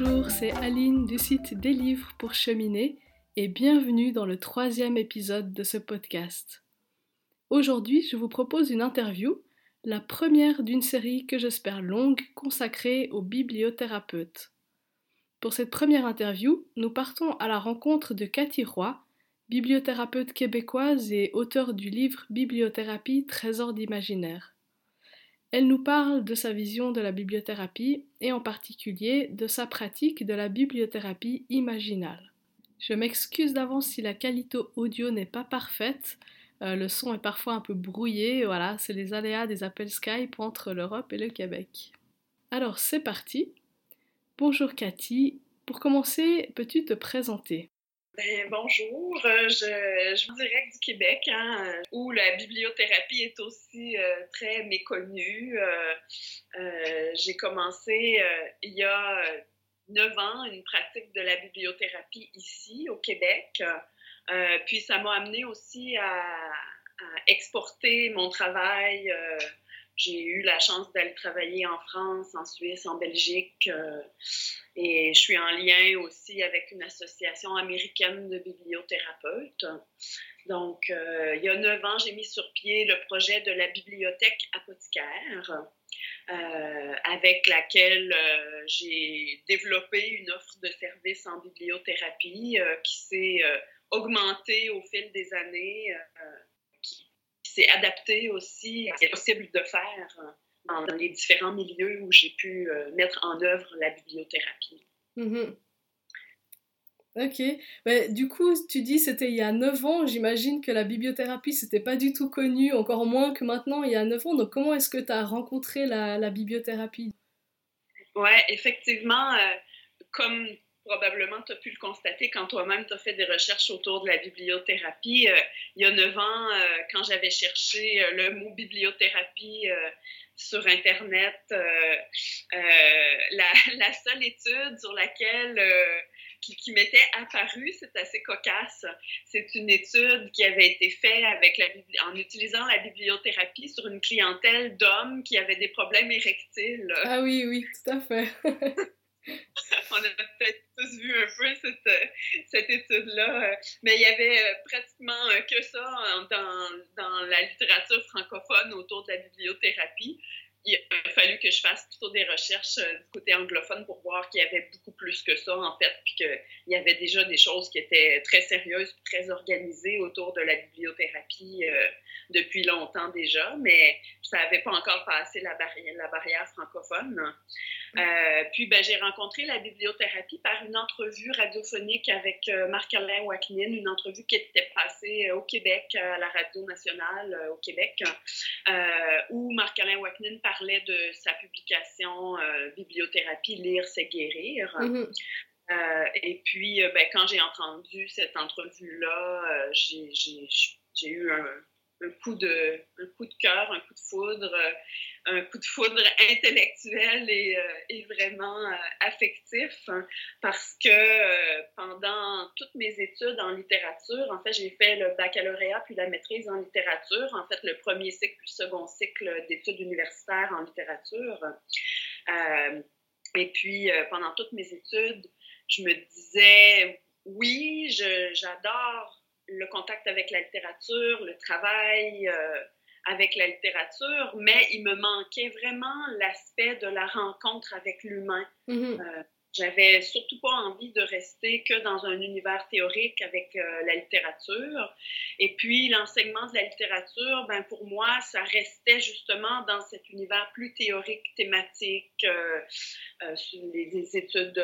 Bonjour, c'est Aline du site Des livres pour cheminer et bienvenue dans le troisième épisode de ce podcast. Aujourd'hui, je vous propose une interview, la première d'une série que j'espère longue consacrée aux bibliothérapeutes. Pour cette première interview, nous partons à la rencontre de Cathy Roy, bibliothérapeute québécoise et auteure du livre Bibliothérapie Trésor d'imaginaire. Elle nous parle de sa vision de la bibliothérapie et en particulier de sa pratique de la bibliothérapie imaginale. Je m'excuse d'avance si la qualité audio n'est pas parfaite, euh, le son est parfois un peu brouillé, voilà, c'est les aléas des appels Skype entre l'Europe et le Québec. Alors c'est parti. Bonjour Cathy, pour commencer, peux-tu te présenter? Ben, bonjour, euh, je, je vous direct du Québec, hein, où la bibliothérapie est aussi euh, très méconnue. Euh, j'ai commencé il y a neuf ans une pratique de la bibliothérapie ici au Québec. puis ça m'a amené aussi à, exporter mon travail j'ai eu la chance d'aller travailler en France, en Suisse, en Belgique. Euh, et je suis en lien aussi avec une association américaine de bibliothérapeutes. Donc, euh, il y a neuf ans, j'ai mis sur pied le projet de la bibliothèque apothicaire, euh, avec laquelle j'ai développé une offre de services en bibliothérapie qui s'est augmentée au fil des années c'est adapté aussi à ce qui est possible de faire euh, dans les différents milieux où j'ai pu euh, mettre en œuvre la bibliothérapie. Mm-hmm. Ok. Ben, du coup, tu dis c'était il y a 9 ans. J'imagine que la bibliothérapie, c'était pas du tout connu, encore moins que maintenant, il y a 9 ans. Donc, comment est-ce que tu as rencontré la, la bibliothérapie? Ouais, effectivement, euh, comme probablement tu as pu le constater quand toi-même tu as fait des recherches autour de la bibliothérapie. Euh, il y a neuf ans, euh, quand j'avais cherché euh, le mot bibliothérapie sur Internet, la, seule étude sur laquelle qui, m'était apparue, c'est assez cocasse. C'est une étude qui avait été faite en utilisant la bibliothérapie sur une clientèle d'hommes qui avaient des problèmes érectiles. Ah oui, oui, tout à fait. on a peut-être tous vu un peu cette, cette étude-là, mais il y avait euh, pratiquement euh, que ça dans, dans la littérature francophone autour de la bibliothérapie. Il a fallu que je fasse plutôt des recherches euh, du côté anglophone pour voir qu'il y avait beaucoup plus que ça, en fait, puis qu'il y avait déjà des choses qui étaient très sérieuses, très organisées autour de la bibliothérapie depuis longtemps déjà, mais ça n'avait pas encore passé la barrière francophone. Euh, puis, ben, j'ai rencontré la bibliothérapie par une entrevue radiophonique avec euh, Marc-Alain Wacknin, une entrevue qui était passée au Québec, à la Radio nationale au Québec, où Marc-Alain Wacknin parlait de sa publication Bibliothérapie, lire, c'est guérir. Mm-hmm. et puis, ben, quand j'ai entendu cette entrevue-là, j'ai eu un, un coup de, un coup de cœur, un coup de foudre, euh, un coup de foudre intellectuel et, euh, vraiment euh, affectif, hein, parce que pendant toutes mes études en littérature, en fait, j'ai fait le baccalauréat puis la maîtrise en littérature, en fait, le premier cycle puis le second cycle d'études universitaires en littérature. et puis, pendant toutes mes études, je me disais, oui, j'adore le contact avec la littérature, le travail euh, avec la littérature, mais il me manquait vraiment l'aspect de la rencontre avec l'humain. Mm-hmm. Euh, j'avais surtout pas envie de rester que dans un univers théorique avec euh, la littérature. Et puis, l'enseignement de la littérature, ben, pour moi, ça restait justement dans cet univers plus théorique, thématique, sur les, études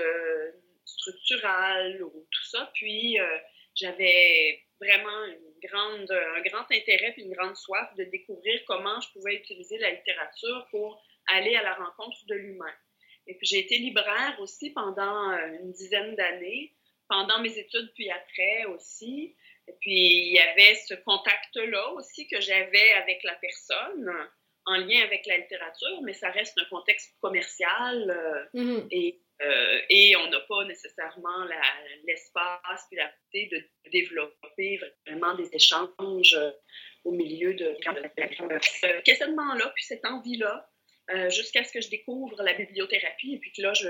structurales ou tout ça. Puis, j'avais vraiment une grande, un grand intérêt et une grande soif de découvrir comment je pouvais utiliser la littérature pour aller à la rencontre de l'humain. Et puis j'ai été libraire aussi pendant euh, une dizaine d'années, pendant mes études puis après aussi. Et puis il y avait ce contact-là aussi que j'avais avec la personne en lien avec la littérature, mais ça reste un contexte commercial euh, mm-hmm. et euh, et on n'a pas nécessairement l'espace et la possibilité de développer vraiment des échanges euh, au milieu de ce questionnement-là, puis cette envie-là, euh, jusqu'à ce que je découvre la bibliothérapie. Et puis que là, je,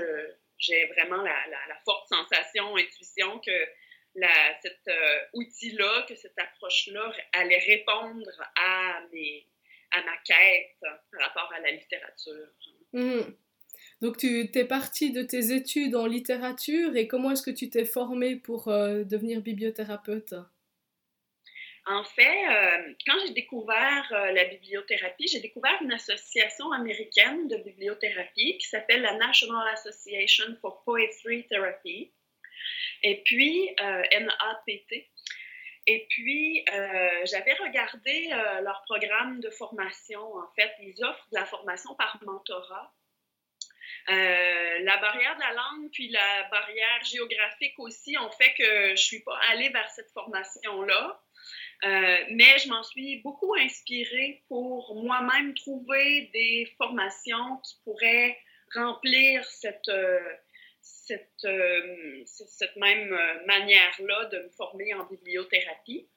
j'ai vraiment la, la, forte sensation, intuition que cet euh, outil-là, que cette approche-là allait répondre à, mes, à ma quête par rapport à la littérature. Mmh. Donc, tu es partie de tes études en littérature et comment est-ce que tu t'es formée pour euh, devenir bibliothérapeute? En fait, euh, quand j'ai découvert la bibliothérapie, j'ai découvert une association américaine de bibliothérapie qui s'appelle la National Association for Poetry Therapy et puis euh, NAPT. Et puis, euh, j'avais regardé euh, leur programme de formation. En fait, ils offrent de la formation par mentorat. la barrière de la langue puis la barrière géographique aussi ont fait que je ne suis pas allée vers cette formation-là. mais je m'en suis beaucoup inspirée pour moi-même trouver des formations qui pourraient remplir cette, cette, euh, cette même euh, manière-là de me former en bibliothérapie.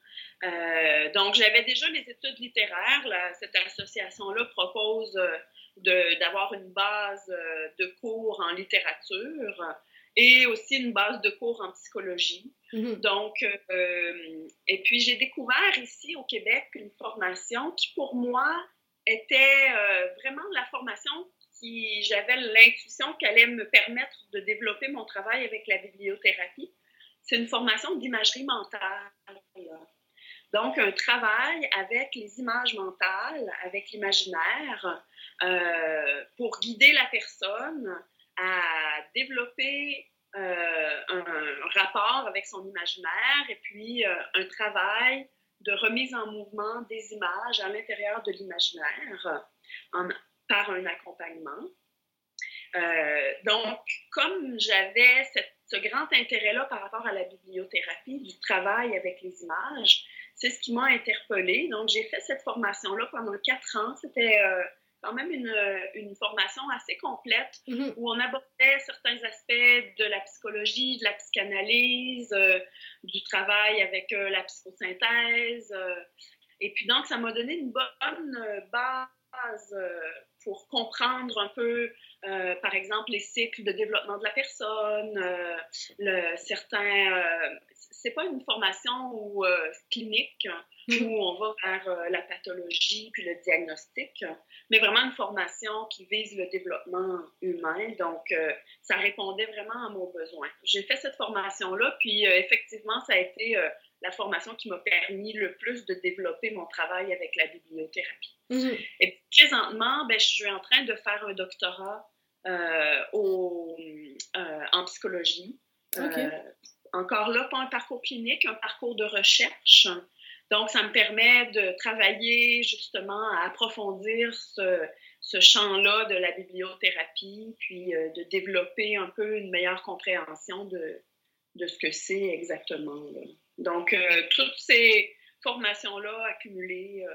Euh, donc, j'avais déjà les études littéraires. cette association-là propose d'avoir une base de cours en littérature et aussi une base de cours en psychologie. Mm-hmm. Donc, et puis j'ai découvert ici au Québec une formation qui pour moi était vraiment la formation j'avais l'intuition qu'elle allait me permettre de développer mon travail avec la bibliothérapie. C'est une formation d'imagerie mentale. Donc, un travail avec les images mentales, avec l'imaginaire, euh, pour guider la personne à développer euh, un rapport avec son imaginaire et puis euh, un travail de remise en mouvement des images à l'intérieur de l'imaginaire par un accompagnement. Euh, donc, comme j'avais ce grand intérêt-là par rapport à la bibliothérapie, du travail avec les images, c'est ce qui m'a interpellée. Donc, j'ai fait cette formation-là pendant quatre ans. C'était euh, quand même une, une, formation assez complète mm-hmm. où on abordait certains aspects de la psychologie, de la psychanalyse, euh, du travail avec la psychosynthèse. et puis, donc, ça m'a donné une bonne base pour comprendre un peu, euh, par exemple, les cycles de développement de la personne, euh, le, certains... Euh, c'est pas une formation où, clinique mm-hmm. où on va vers la pathologie puis le diagnostic, mais vraiment une formation qui vise le développement humain. Donc, ça répondait vraiment à mon besoin. J'ai fait cette formation-là, puis effectivement, ça a été la formation qui m'a permis le plus de développer mon travail avec la bibliothérapie. Mhm. Et présentement, ben, je suis en train de faire un doctorat euh, au, euh, en psychologie. Euh, encore là, pas un parcours clinique, un parcours de recherche. Donc, ça me permet de travailler justement à approfondir ce, ce champ-là de la bibliothérapie, puis de développer un peu une meilleure compréhension de, de ce que c'est exactement. Donc, toutes ces formations-là accumulées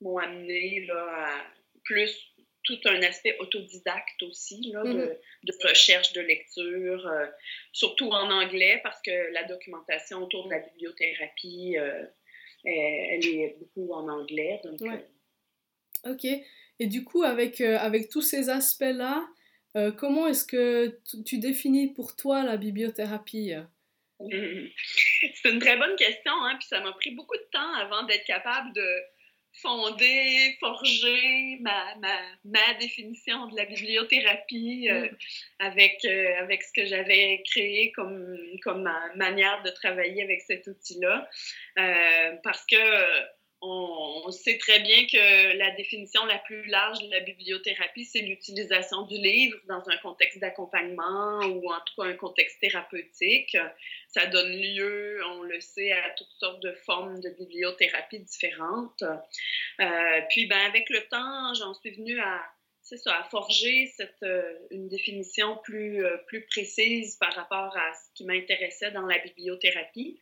m'ont amené là, à plus tout un aspect autodidacte aussi, là, de, mm-hmm. de, recherche, de lecture, euh, surtout en anglais, parce que la documentation autour de la bibliothérapie, euh, elle, est beaucoup en anglais. Donc, euh. Ok. Et du coup, avec, avec tous ces aspects-là, comment est-ce que tu définis pour toi la bibliothérapie? C'est une très bonne question, hein, puis ça m'a pris beaucoup de temps avant d'être capable de fonder, forger ma, ma, ma, définition de la bibliothérapie euh, mm. avec, euh, avec ce que j'avais créé comme, comme manière de travailler avec cet outil-là. Euh, parce que on, sait très bien que la définition la plus large de la bibliothérapie, c'est l'utilisation du livre dans un contexte d'accompagnement ou en tout cas un contexte thérapeutique. Ça donne lieu, on le sait, à toutes sortes de formes de bibliothérapie différentes. Euh, puis, ben, avec le temps, j'en suis venue à, ça, à forger cette, euh, une définition plus, euh, plus précise par rapport à ce qui m'intéressait dans la bibliothérapie.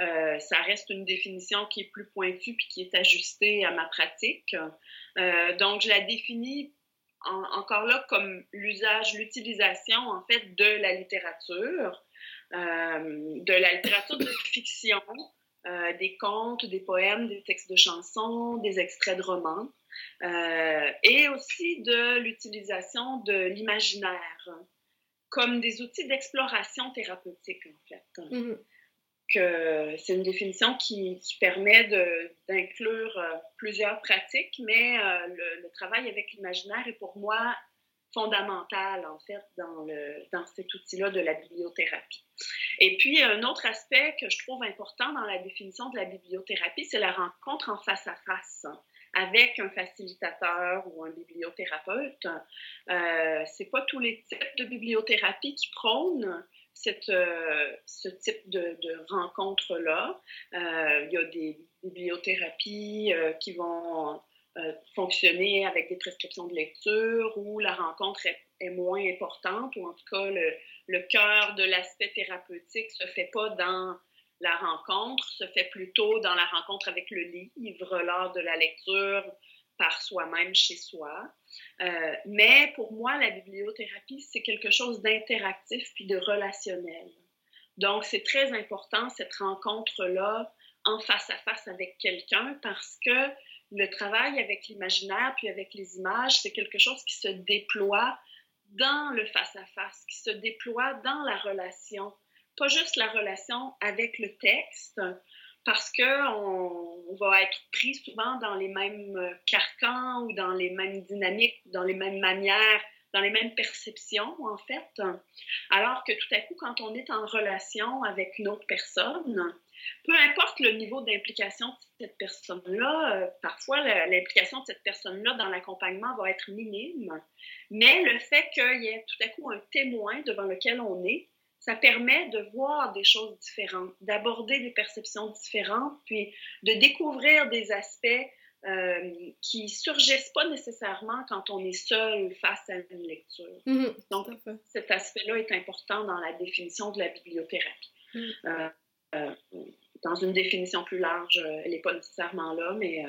Euh, ça reste une définition qui est plus pointue puis qui est ajustée à ma pratique. Donc, je la définis encore là comme l'usage, l'utilisation en fait de la littérature, de la littérature de fiction, des contes, des poèmes, des textes de chansons, des extraits de romans, et aussi de l'utilisation de l'imaginaire comme des outils d'exploration thérapeutique, en fait. Mhm. Que c'est une définition qui, permet d'inclure euh, plusieurs pratiques, mais euh, le, travail avec l'imaginaire est pour moi fondamental, en fait, dans, le, dans cet outil-là de la bibliothérapie. Et puis, un autre aspect que je trouve important dans la définition de la bibliothérapie, c'est la rencontre en face à face avec un facilitateur ou un bibliothérapeute. Euh, c'est pas tous les types de bibliothérapie qui prônent cette, euh, ce type de, rencontre-là. Euh, il y a des bibliothérapies euh, qui vont fonctionner avec des prescriptions de lecture où la rencontre est, est moins importante, ou en tout cas le, le cœur de l'aspect thérapeutique se fait pas dans la rencontre se fait plutôt dans la rencontre avec le livre, lors de la lecture par soi-même chez soi. Euh, mais pour moi, la bibliothérapie, c'est quelque chose d'interactif puis de relationnel. Donc, c'est très important cette rencontre-là en face à face avec quelqu'un parce que le travail avec l'imaginaire puis avec les images, c'est quelque chose qui se déploie dans le face à -face, qui se déploie dans la relation pas juste la relation avec le texte, parce qu'on on va être pris souvent dans les mêmes euh, carcans ou dans les mêmes dynamiques, dans les mêmes manières, dans les mêmes perceptions, en fait. Alors que tout à coup, quand on est en relation avec une autre personne, peu importe le niveau d'implication de cette personne-là, euh, parfois l'implication de cette personne-là dans l'accompagnement va être minime, mais le fait qu'il y ait tout à coup un témoin devant lequel on est, ça permet de voir des choses différentes, d'aborder des perceptions différentes, puis de découvrir des aspects euh, qui surgissent pas nécessairement quand on est seul face à une lecture. Mhm, Donc, cet aspect-là est important dans la définition de la bibliothérapie. Mhm. Euh, euh, dans une définition plus large, elle n'est pas nécessairement là, mais,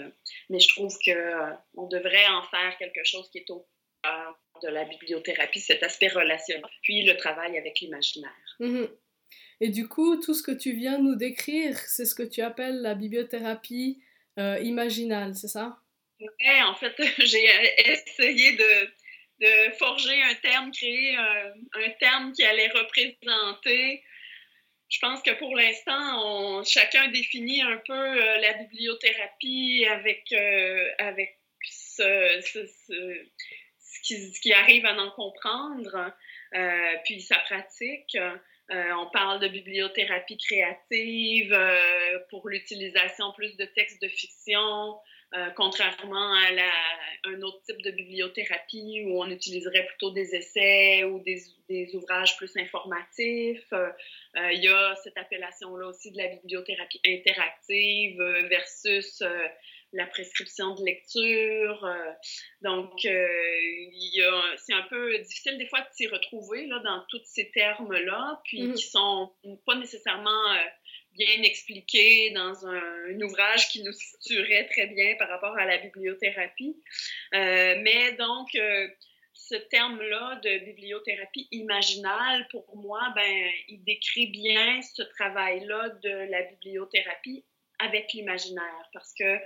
mais je trouve qu'on devrait en faire quelque chose qui est au cœur de la bibliothérapie, cet aspect relationnel, puis le travail avec l'imaginaire. Mhm. Et du coup, tout ce que tu viens nous décrire, c'est ce que tu appelles la bibliothérapie euh, imaginale, c'est ça? Oui, en fait, j'ai essayé de, de, forger un terme, créer un, terme qui allait représenter. Je pense que pour l'instant, chacun définit un peu euh, la bibliothérapie avec, euh, avec ce, ce, ce arrive à en comprendre, euh, puis sa pratique. Euh, on parle de bibliothérapie créative euh, pour l'utilisation plus de textes de fiction, contrairement à un autre type de bibliothérapie où on utiliserait plutôt des essais ou des ouvrages plus informatifs. il y a cette appellation-là aussi de la bibliothérapie interactive versus la prescription de lecture. Euh, donc, euh, c'est un peu difficile des fois de s'y retrouver là, dans tous ces termes-là, puis mm. qui sont pas nécessairement euh, bien expliqués dans un, ouvrage qui nous situerait très bien par rapport à la bibliothérapie. mais donc, ce terme-là de bibliothérapie imaginale, pour moi, ben, il décrit bien ce travail-là de la bibliothérapie avec l'imaginaire, parce que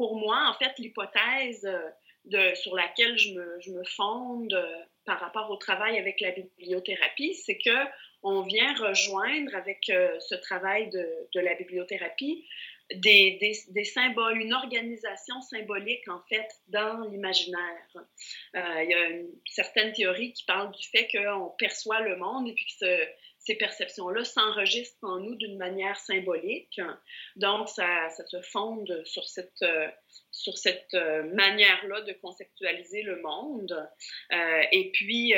pour moi, en fait, l'hypothèse euh, sur laquelle je me, fonde euh, par rapport au travail avec la bibliothérapie, c'est que on vient rejoindre avec euh, ce travail de, la bibliothérapie des, symboles, une organisation symbolique en fait dans l'imaginaire. il y a une certaine théorie qui parle du fait qu'on perçoit le monde et puis que ce, ces perceptions-là s'enregistrent en nous d'une manière symbolique. Donc, ça, se fonde sur cette, euh, cette euh, manière-là de conceptualiser le monde. Euh, et puis,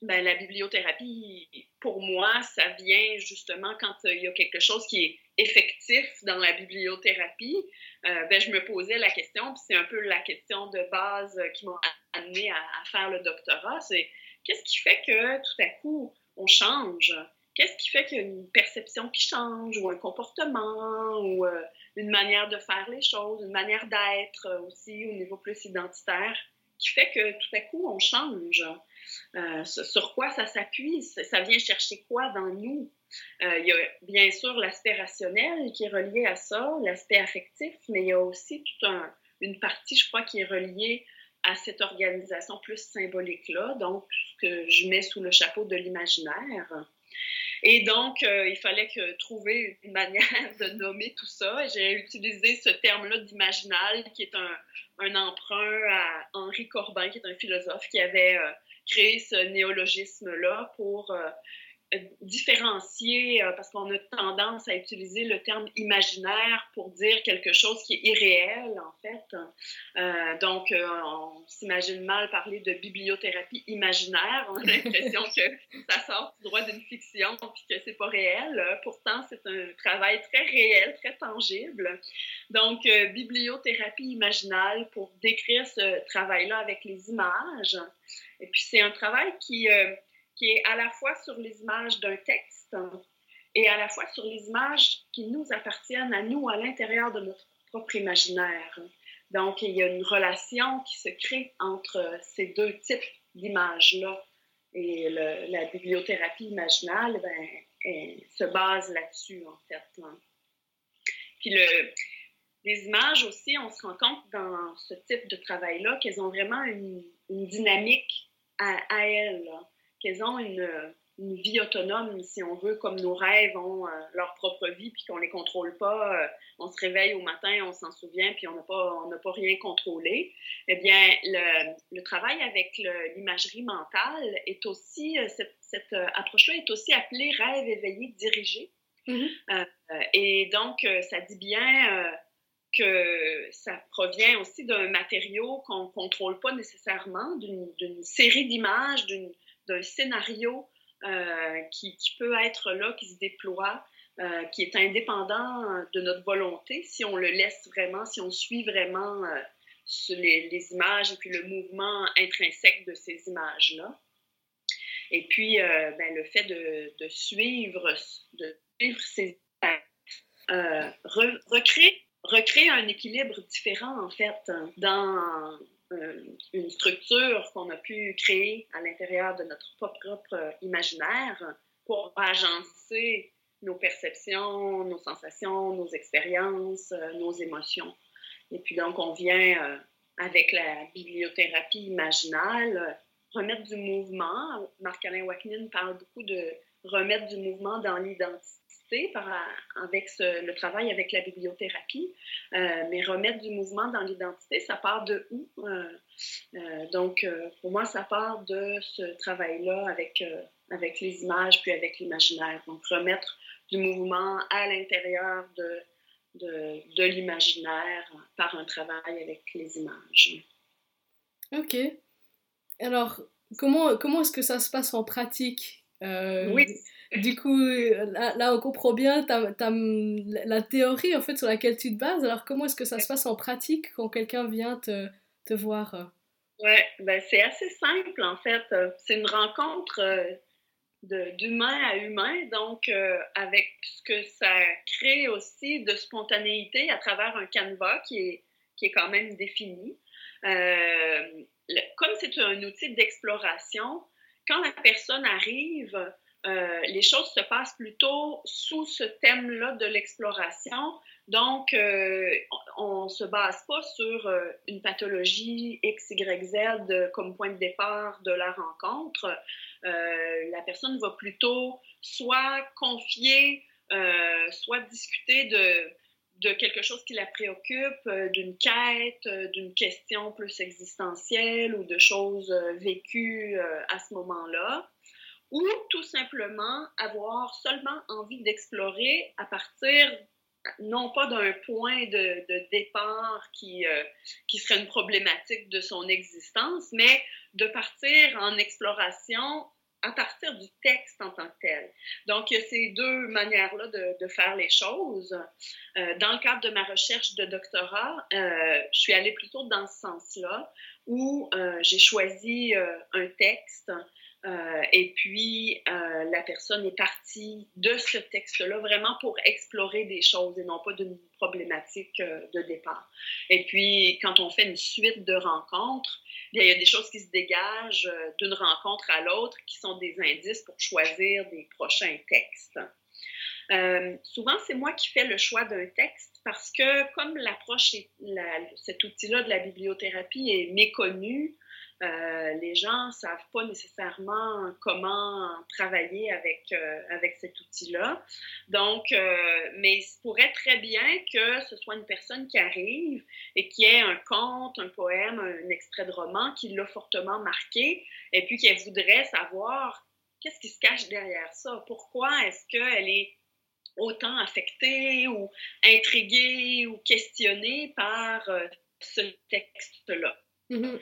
ben, la bibliothérapie, pour moi, ça vient justement quand il y a quelque chose qui est effectif dans la bibliothérapie. ben, je me posais la question, puis c'est un peu la question de base qui m'a amené à, à faire le doctorat, c'est qu'est-ce qui fait que tout à coup, on change. Qu'est-ce qui fait qu'il y a une perception qui change ou un comportement ou euh, une manière de faire les choses, une manière d'être euh, aussi au niveau plus identitaire qui fait que tout à coup on change. Euh, sur quoi ça s'appuie? Ça vient chercher quoi dans nous? il y a bien sûr l'aspect rationnel qui est relié à ça, l'aspect affectif, mais il y a aussi toute une partie, je crois, qui est reliée à cette organisation plus symbolique-là, donc que je mets sous le chapeau de l'imaginaire. Et donc, euh, il fallait que, trouver une manière de nommer tout ça. J'ai utilisé ce terme-là d'imaginal, qui est un, un, emprunt à Henri Corbin, qui est un philosophe qui avait euh, créé ce néologisme-là pour euh, différencier, euh, parce qu'on a tendance à utiliser le terme imaginaire pour dire quelque chose qui est irréel, en fait. Euh, donc, euh, on s'imagine mal parler de bibliothérapie imaginaire. On a l'impression que ça sort du droit d'une fiction puis que c'est pas réel. Pourtant, c'est un travail très réel, très tangible. Donc, bibliothérapie imaginale pour décrire ce travail-là avec les images. Et puis, c'est un travail qui qui est à la fois sur les images d'un texte et à la fois sur les images qui nous appartiennent à nous à l'intérieur de notre propre imaginaire. Donc, il y a une relation qui se crée entre ces deux types d'images-là. Et la bibliothérapie imaginale ben, se base là-dessus, en fait. Puis le, les images aussi, on se rend compte dans ce type de travail-là qu'elles ont vraiment une, dynamique à elles qu'elles ont une, vie autonome, si on veut, comme nos rêves ont euh, leur propre vie, puis qu'on ne les contrôle pas. Euh, on se réveille au matin, on s'en souvient, puis on n'a pas, pas rien contrôlé. Eh bien, le, travail avec l'imagerie mentale est aussi, euh, cette, approche-là est aussi appelée rêve éveillé dirigé. Mm-hmm. et donc, ça dit bien que ça provient aussi d'un matériau qu'on ne contrôle pas nécessairement, d'une série d'images, d'une d'un scénario euh, qui, peut être là, qui se déploie, euh, qui est indépendant de notre volonté, si on le laisse vraiment, si on suit vraiment euh, les, images et puis le mouvement intrinsèque de ces images-là. Et puis, ben, le fait de, suivre, de suivre ces recréer, recréer un équilibre différent, en fait, dans euh, une structure qu'on a pu créer à l'intérieur de notre propre imaginaire pour agencer nos perceptions, nos sensations, nos expériences, euh, nos émotions. Et puis donc, on vient euh, avec la bibliothérapie imaginale remettre du mouvement. Marc-Alain Wacknin parle beaucoup de remettre du mouvement dans l'identité avec le travail avec la bibliothérapie. Euh, mais remettre du mouvement dans l'identité, ça part de où? Euh, euh, donc, pour moi, ça part de ce travail-là avec, avec les images puis avec l'imaginaire. Donc, remettre du mouvement à l'intérieur de, de, de l'imaginaire par un travail avec les images. OK. Alors, comment, comment est-ce que ça se passe en pratique? Oui. Du coup, là, on comprend bien la théorie en fait sur laquelle tu te bases. Alors, comment est-ce que ça se passe en pratique quand quelqu'un vient te, te voir? Ouais, ben c'est assez simple en fait. C'est une rencontre euh, d'humain à humain, donc euh, avec ce que ça crée aussi de spontanéité à travers un canevas qui est, qui est quand même défini. Euh, comme c'est un outil d'exploration, quand la personne arrive, euh, les choses se passent plutôt sous ce thème-là de l'exploration. Donc, euh, on ne se base pas sur euh, une pathologie X, Y, Z comme point de départ de la rencontre. la personne va plutôt soit confier, soit discuter de, de quelque chose qui la préoccupe, d'une quête, d'une question plus existentielle ou de choses vécues à ce moment-là. Ou tout simplement avoir seulement envie d'explorer à partir non pas d'un point de, départ qui, euh, qui serait une problématique de son existence, mais de partir en exploration à partir du texte en tant que tel. Donc, il y a ces deux manières-là de, faire les choses. Euh, dans le cadre de ma recherche de doctorat, euh, je suis allée plutôt dans ce sens-là, où j'ai choisi un texte euh, et puis, euh, la personne est partie de ce texte-là vraiment pour explorer des choses et non pas d'une problématique euh, de départ. Et puis, quand on fait une suite de rencontres, il y a des choses qui se dégagent d'une rencontre à l'autre qui sont des indices pour choisir des prochains textes. souvent, c'est moi qui fais le choix d'un texte parce que comme l'approche, cet outil-là de la bibliothérapie est méconnu, euh, les gens ne savent pas nécessairement comment travailler avec, euh, avec cet outil-là. Donc, euh, mais il pourrait très bien que ce soit une personne qui arrive et qui ait un conte, un poème, un extrait de roman qui l'a fortement marqué et puis qu'elle voudrait savoir qu'est-ce qui se cache derrière ça. Pourquoi est-ce qu'elle est autant affectée ou intriguée ou questionnée par ce texte-là? Mm-hmm.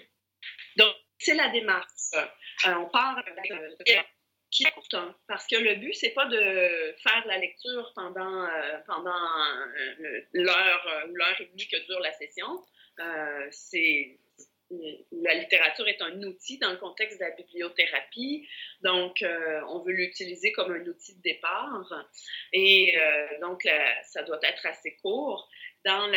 Donc, c'est la démarche. Euh, on part avec euh, qui est courte, parce que le but, c'est pas de faire la lecture pendant, euh, pendant l'heure ou l'heure et demie que dure la session. c'est la littérature est un outil dans le contexte de la bibliothérapie, donc on veut l'utiliser comme un outil de départ. Et donc, ça doit être assez court dans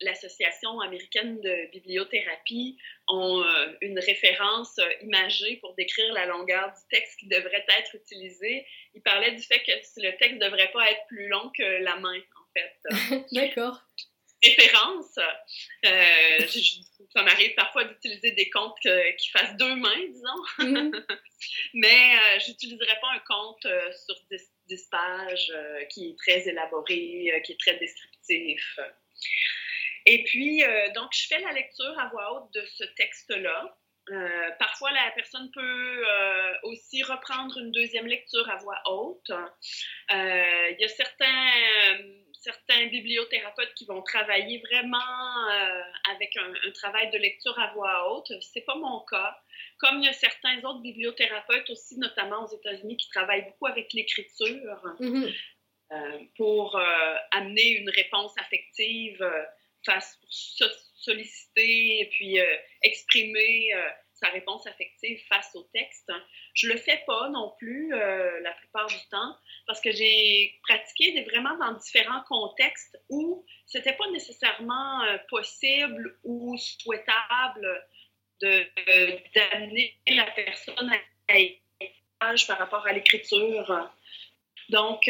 l'Association américaine de bibliothérapie euh, une référence euh, imagée pour décrire la longueur du texte qui devrait être utilisé. Ils parlaient du fait que le texte ne devrait pas être plus long que la main, en fait. D'accord. Référence. Euh, ça m'arrive parfois d'utiliser des comptes qui fassent deux mains, disons. Mm-hmm. Mais je n'utiliserai pas un compte sur 10, 10 pages qui est très élaboré, qui est très descriptif. Et puis, euh, donc, je fais la lecture à voix haute de ce texte-là. Euh, parfois, la personne peut euh, aussi reprendre une deuxième lecture à voix haute. Il y a certains, certains bibliothérapeutes qui vont travailler vraiment avec un, travail de lecture à voix haute. C'est pas mon cas. Comme il y a certains autres bibliothérapeutes aussi, notamment aux États-Unis, qui travaillent beaucoup avec l'écriture. Mm-hmm. Euh, pour euh, amener une réponse affective euh, face pour solliciter et puis exprimer sa réponse affective face au texte. Je le fais pas non plus la plupart du temps parce que j'ai pratiqué vraiment dans différents contextes où c'était pas nécessairement possible ou souhaitable d'amener la personne à par rapport à l'écriture. Donc,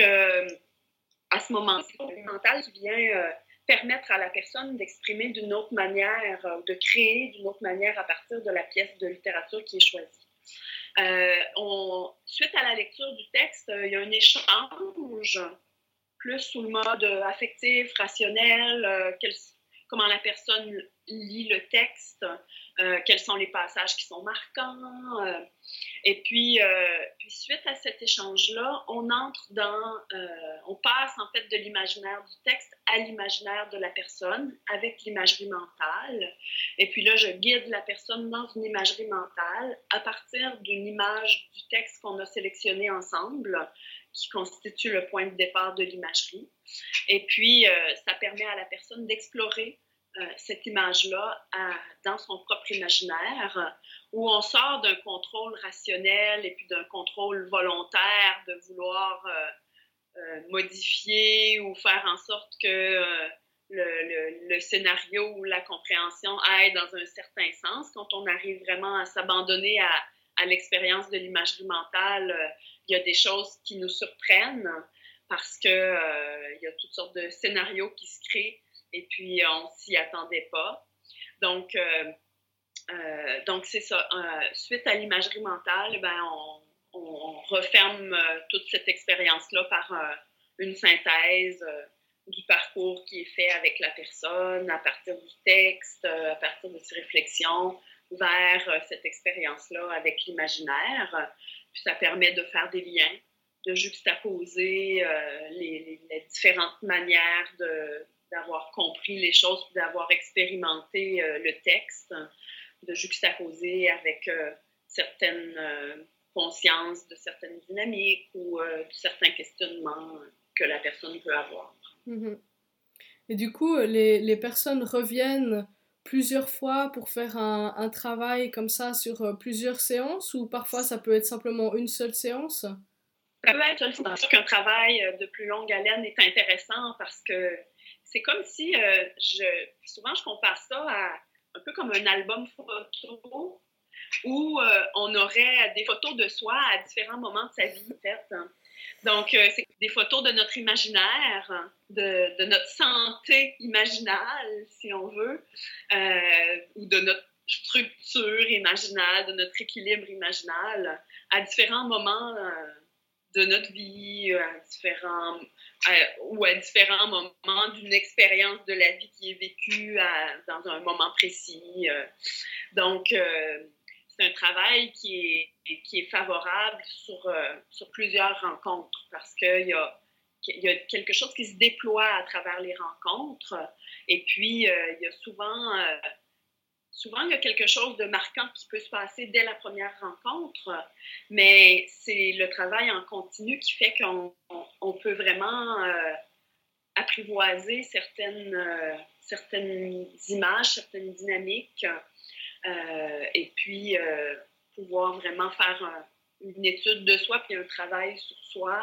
à ce moment-ci, mental vient euh, permettre à la personne d'exprimer d'une autre manière, euh, de créer d'une autre manière à partir de la pièce de littérature qui est choisie. Euh, suite à la lecture du texte, il y a un échange plus sous le mode affectif, rationnel, comment la personne lit le texte, euh, quels sont les passages qui sont marquants. Euh, et puis, euh, puis, suite à cet échange-là, on entre dans, on passe en fait de l'imaginaire du texte à l'imaginaire de la personne avec l'imagerie mentale. Et puis là, je guide la personne dans une imagerie mentale à partir d'une image du texte qu'on a sélectionné ensemble qui constitue le point de départ de l'imagerie. Et puis, ça permet à la personne d'explorer cette image-là dans son propre imaginaire, où on sort d'un contrôle rationnel et puis d'un contrôle volontaire de vouloir euh, euh, modifier ou faire en sorte que le, scénario ou la compréhension aille dans un certain sens. Quand on arrive vraiment à s'abandonner à, l'expérience de l'imagerie mentale, il y a des choses qui nous surprennent parce qu'il il y a toutes sortes de scénarios qui se créent et puis on s'y attendait pas. Donc, euh, euh, donc c'est ça. Euh, suite à l'imagerie mentale, ben, on, referme toute cette expérience-là par une synthèse du parcours qui est fait avec la personne, à partir du texte, à partir de ses réflexions vers cette expérience-là avec l'imaginaire. Puis ça permet de faire des liens, de juxtaposer les, différentes manières de, d'avoir compris les choses, d'avoir expérimenté euh, le texte, de juxtaposer avec euh, certaines euh, consciences de certaines dynamiques ou de certains questionnements que la personne peut avoir. Mhm. Et du coup, les, les, personnes reviennent plusieurs fois pour faire un, un travail comme ça sur plusieurs séances ou parfois ça peut être simplement une seule séance? Ça peut être qu'un travail de plus longue haleine est intéressant parce que c'est comme si, euh, je, souvent je compare ça à un peu comme un album photo où on aurait des photos de soi à différents moments de sa vie, en fait. Donc, c'est des photos de notre imaginaire, de, de, notre santé imaginale, si on veut, ou de notre structure imaginale, de notre équilibre imaginal à différents moments de notre vie, à différents, ou à différents moments d'une expérience de la vie qui est vécue dans un moment précis. Euh. donc, euh, c'est un travail qui est, qui est favorable sur, euh, sur plusieurs rencontres parce qu'il y a, y a quelque chose qui se déploie à travers les rencontres. Et puis, il y a souvent souvent, il y a quelque chose de marquant qui peut se passer dès la première rencontre, mais c'est le travail en continu qui fait qu'on peut vraiment euh, apprivoiser certaines, euh, certaines images, certaines dynamiques, euh, et puis pouvoir vraiment faire une étude de soi, puis un travail sur soi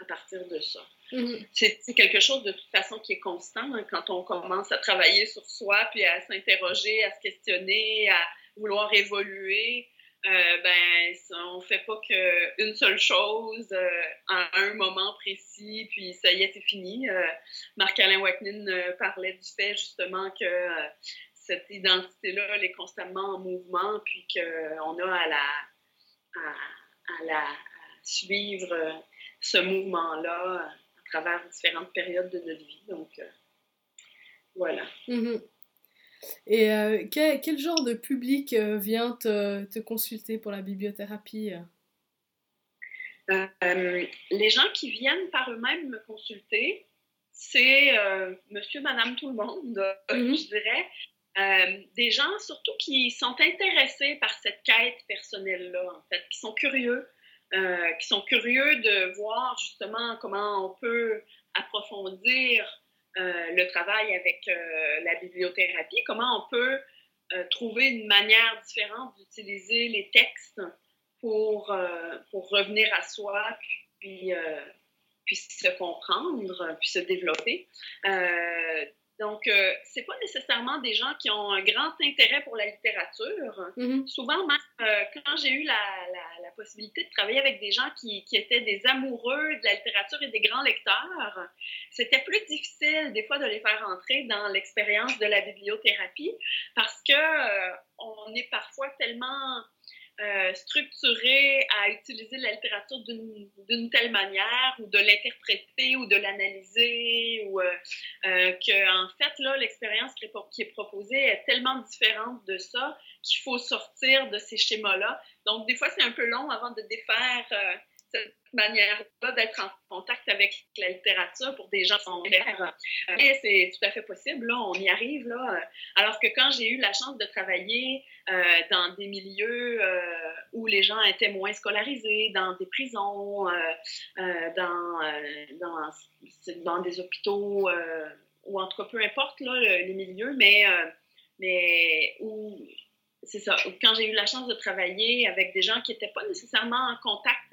à partir de ça. Mm-hmm. C'est quelque chose de toute façon qui est constant hein, quand on commence à travailler sur soi, puis à s'interroger, à se questionner, à vouloir évoluer. Euh, ben, on fait pas qu'une seule chose euh, à un moment précis, puis ça y est, c'est fini. Euh, Marc-Alain Wacknin euh, parlait du fait justement que cette identité-là, elle est constamment en mouvement, puis qu'on a à la, à, la suivre ce mouvement-là travers différentes périodes de notre vie. Donc, euh, voilà. Mhm. Et euh, quel, genre de public euh, vient te, te, consulter pour la bibliothérapie Les gens qui viennent par eux-mêmes me consulter, c'est monsieur, madame, tout le monde, mhm. je dirais. des gens surtout qui sont intéressés par cette quête personnelle-là, en fait, qui sont curieux, euh, qui sont curieux de voir justement comment on peut approfondir euh, le travail avec euh, la bibliothérapie, comment on peut trouver une manière différente d'utiliser les textes pour, pour revenir à soi, puis, puis se comprendre, puis se développer. Donc, euh, c'est pas nécessairement des gens qui ont un grand intérêt pour la littérature. Mm-hmm. Souvent, même, euh, quand j'ai eu la, possibilité de travailler avec des gens qui, étaient des amoureux de la littérature et des grands lecteurs, c'était plus difficile des fois de les faire entrer dans l'expérience de la bibliothérapie parce que euh, on est parfois tellement euh, structuré à utiliser la littérature d'une telle manière ou de l'interpréter ou de l'analyser ou euh, euh que en fait là l'expérience qui, est proposée est tellement différente de ça qu'il faut sortir de ces schémas là donc des fois c'est un peu long avant de défaire euh, cette manière-là d'être en contact avec la littérature pour des gens qui sont euh, Et c'est tout à fait possible, là, on y arrive. Là. Euh, alors que quand j'ai eu la chance de travailler euh, dans des milieux où les gens étaient moins scolarisés, dans des prisons, dans, dans, dans, des hôpitaux, ou en tout cas, peu importe là, les milieux, mais, mais où c'est ça. Quand j'ai eu la chance de travailler avec des gens qui n'étaient pas nécessairement en contact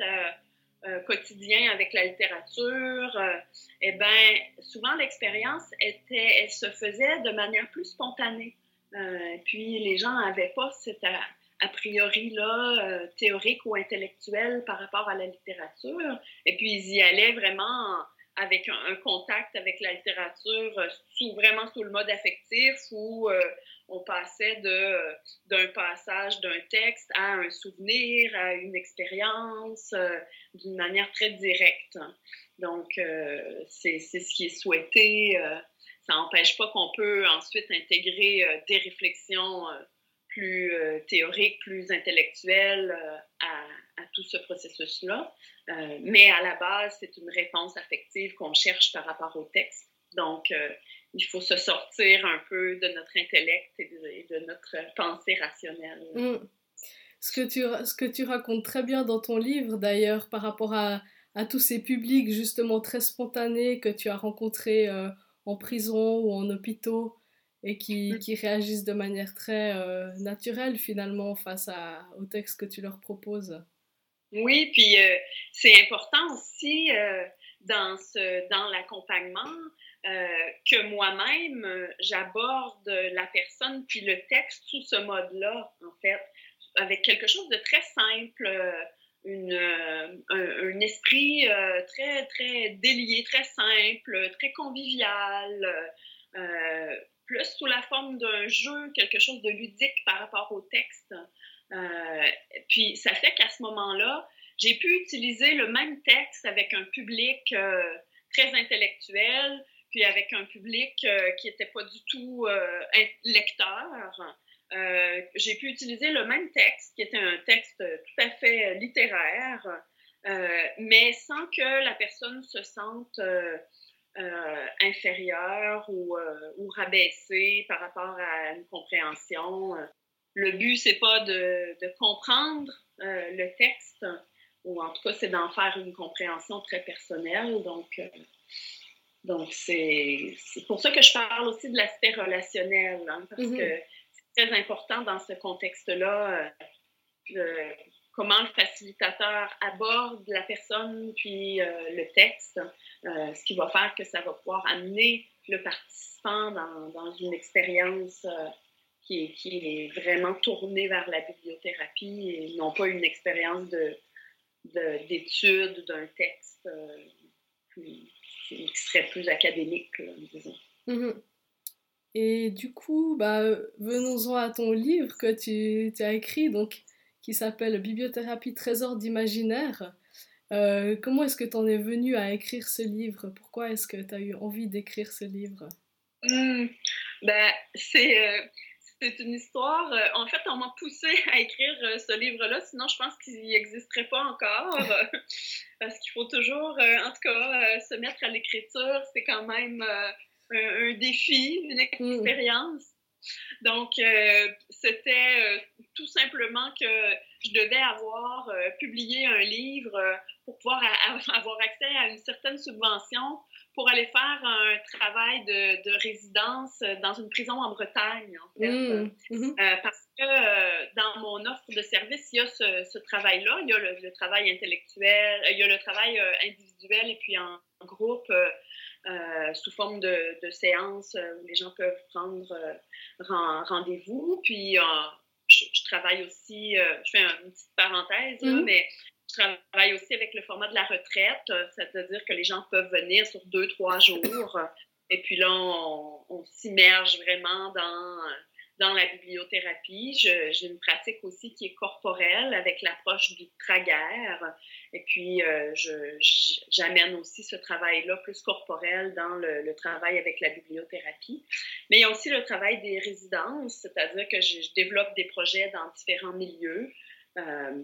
euh, quotidien avec la littérature, euh, eh bien, souvent l'expérience était, elle se faisait de manière plus spontanée. Euh, puis les gens n'avaient pas cet a, priori là théorique ou intellectuel par rapport à la littérature. Et puis ils y allaient vraiment avec un, contact avec la littérature vraiment sous le mode affectif où on passait d'un passage d'un texte à un souvenir, à une expérience, euh, d'une manière très directe. Donc, euh, c'est ce qui est souhaité. Euh, ça n'empêche pas qu'on peut ensuite intégrer des réflexions plus théoriques, plus intellectuelles à, à, tout ce processus-là. mais à la base, c'est une réponse affective qu'on cherche par rapport au texte. Donc, il faut se sortir un peu de notre intellect et de, notre pensée rationnelle. Mm. Ce, que tu, ce que tu racontes très bien dans ton livre, d'ailleurs, par rapport à, à, tous ces publics justement très spontanés que tu as rencontrés euh, en prison ou en hôpitaux et qui, mm. qui réagissent de manière très euh, naturelle finalement face à, au texte que tu leur proposes. Oui, puis euh, c'est important aussi dans, ce, dans l'accompagnement euh, que moi-même, j'aborde la personne puis le texte sous ce mode-là, en fait. avec quelque chose de très simple, une, un, esprit très, très délié, très simple, très convivial, plus sous la forme d'un jeu, quelque chose de ludique par rapport au texte. puis ça fait qu'à ce moment-là, j'ai pu utiliser le même texte avec un public très intellectuel, puis avec un public euh, qui n'était pas du tout euh, lecteur. Euh, j'ai pu utiliser le même texte, qui était un texte tout à fait littéraire, mais sans que la personne se sente inférieure ou, ou, rabaissée par rapport à une compréhension. Le but, c'est pas de, de comprendre le texte, ou en tout cas, c'est d'en faire une compréhension très personnelle. Donc, donc, c'est pour ça que je parle aussi de l'aspect relationnel, hein, parce mm-hmm. que c'est très important dans ce contexte-là, euh, comment le facilitateur aborde la personne puis euh, le texte, euh, ce qui va faire que ça va pouvoir amener le participant dans, dans une expérience qui est, qui, est, vraiment tournée vers la bibliothérapie et non pas une expérience d'étude de, d'un texte. Puis, qui serait plus académique, disons. Mhm. Et du coup, bah, venons-en à ton livre que tu, tu as écrit, donc, qui s'appelle Bibliothérapie Trésor d'imaginaire. Euh, comment est-ce que tu en es venu à écrire ce livre? Pourquoi est-ce que tu as eu envie d'écrire ce livre? Ben, C'est euh, c'est une histoire. Euh, en fait, on m'a poussé à écrire euh, ce livre-là, sinon je pense qu'il n'existerait pas encore. parce qu'il faut toujours, euh, en tout cas, se mettre à l'écriture. C'est quand même un, défi, une mm. expérience. Donc, c'était tout simplement que je devais avoir publié un livre pour pouvoir avoir accès à une certaine subvention pour aller faire un travail de, de, résidence dans une prison en Bretagne, en fait. Mmh, mmh. Euh, parce que euh, dans mon offre de service, il y a ce, ce travail-là. Il y a le, travail intellectuel, il y a le travail euh, individuel et puis en, groupe, sous forme de, de séances où les gens peuvent prendre rendez-vous. Puis je, travaille aussi, je fais une petite parenthèse, mmh. mais je travaille aussi avec le format de la retraite, euh, c'est-à-dire que les gens peuvent venir sur deux, trois jours. Et puis là, on, s'immerge vraiment dans, dans la bibliothérapie. J'ai une pratique aussi qui est corporelle avec l'approche du Trager. Et puis, euh, j'amène aussi ce travail-là plus corporel dans le, travail avec la bibliothérapie. Mais il y a aussi le travail des résidences, c'est-à-dire que je, développe des projets dans différents milieux. Euh,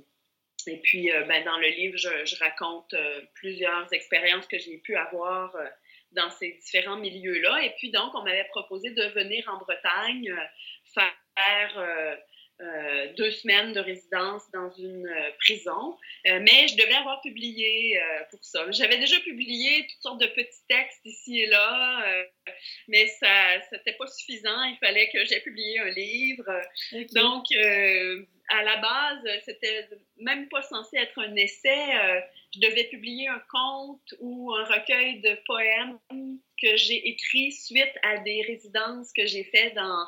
et puis, euh, ben, dans le livre, je, raconte euh, plusieurs expériences que j'ai pu avoir euh, dans ces différents milieux-là. Et puis, donc, on m'avait proposé de venir en Bretagne faire deux semaines de résidence dans une prison, mais je devais avoir publié pour ça. J'avais déjà publié toutes sortes de petits textes ici et là, mais ça n'était pas suffisant. Il fallait que j'aie publié un livre. Donc, à la base, c'était même pas censé être un essai. je devais publier un conte ou un recueil de poèmes que j'ai écrit suite à des résidences que j'ai fait dans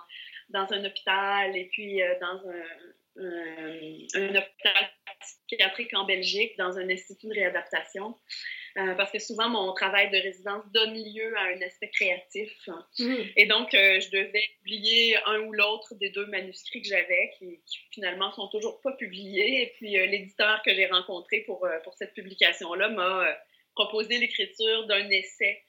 dans un hôpital et puis euh, dans un, un, hôpital psychiatrique en Belgique, dans un institut de réadaptation. Euh, parce que souvent, mon travail de résidence donne lieu à un aspect créatif. Mmh. Et donc, euh, je devais publier un ou l'autre des deux manuscrits que j'avais, qui, qui, finalement sont toujours pas publiés. Et puis, l'éditeur que j'ai rencontré pour, pour cette publication-là m'a proposé l'écriture d'un essai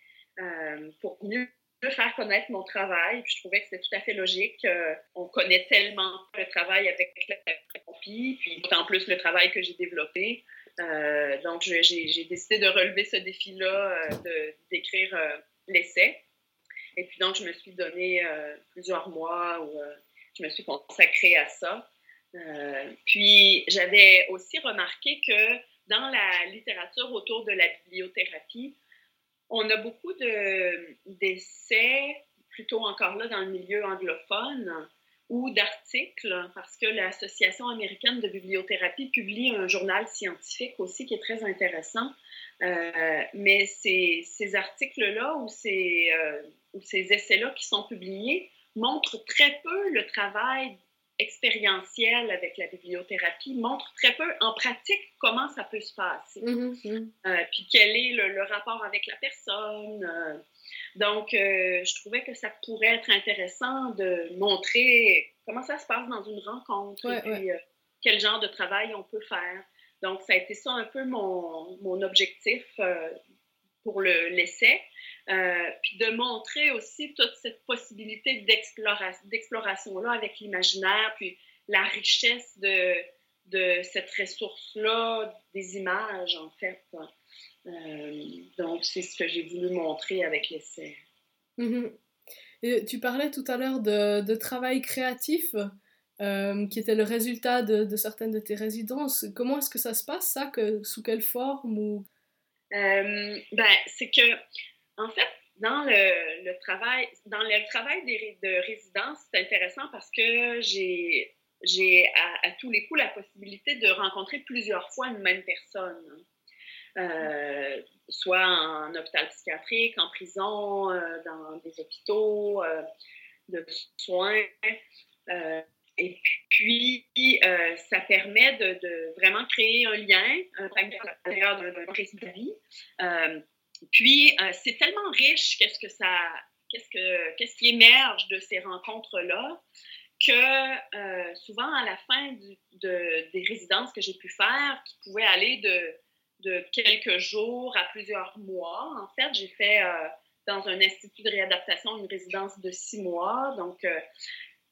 pour mieux faire connaître mon travail. Puis je trouvais que c'était tout à fait logique. on connaît tellement le travail avec la copie, puis d'autant plus le travail que j'ai développé. Euh, donc, j'ai décidé de relever ce défi-là, euh, d'écrire euh, l'essai. Et puis, donc, je me suis donné plusieurs mois où je me suis consacrée à ça. puis, j'avais aussi remarqué que dans la littérature autour de la bibliothérapie, on a beaucoup d'essais, plutôt encore là dans le milieu anglophone, ou d'articles, parce que l'Association américaine de bibliothérapie publie un journal scientifique aussi qui est très intéressant. Euh, mais ces, ces articles-là ou ces, euh, ces essais-là qui sont publiés montrent très peu le travail expérientiel avec la bibliothérapie montre très peu en pratique comment ça peut se passer. Mm-hmm. Euh, puis quel est le, rapport avec la personne. Euh. donc, euh, je trouvais que ça pourrait être intéressant de montrer comment ça se passe dans une rencontre et puis quel genre de travail on peut faire. Donc, ça a été ça un peu mon, mon objectif pour l'essai. Euh, puis de montrer aussi toute cette possibilité d'exploration-là avec l'imaginaire, puis la richesse de, de cette ressource-là, des images, en fait. Euh, donc, c'est ce que j'ai voulu montrer avec l'essai. Mm-hmm. tu parlais tout à l'heure de, de, travail créatif, euh, qui était le résultat de, de, certaines de tes résidences. Comment est-ce que ça se passe, ça? Que, sous quelle forme? Ou... ben, c'est que en fait, dans le, travail, dans le travail des, de résidence, c'est intéressant parce que j'ai, j'ai à, tous les coups la possibilité de rencontrer plusieurs fois une même personne. Euh, soit en hôpital psychiatrique, en prison, euh, dans des hôpitaux euh, de soins. et puis, ça permet de, vraiment créer un lien à l'intérieur d'un récit de vie. Puis, c'est tellement riche qu'est-ce que ça, qu'est-ce, que, qu'est-ce qui émerge de ces rencontres-là que euh, souvent à la fin de, des résidences que j'ai pu faire, qui pouvaient aller de, de, quelques jours à plusieurs mois, en fait, j'ai fait euh, dans un institut de réadaptation une résidence de six mois. Donc,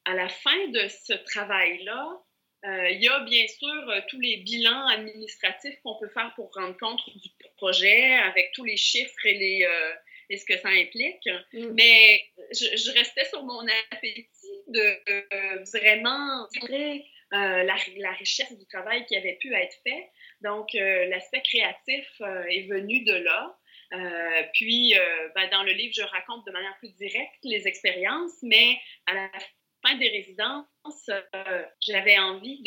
à la fin de ce travail-là, euh, il y a bien sûr euh, tous les bilans administratifs qu'on peut faire pour rendre compte du projet avec tous les chiffres et, les, euh, et ce que ça implique. Mm. Mais je, je, restais sur mon appétit de vraiment montrer la, la, richesse du travail qui avait pu être fait. Donc, l'aspect créatif est venu de là. puis, ben, dans le livre, je raconte de manière plus directe les expériences, mais à la fin des résidences, euh, j'avais envie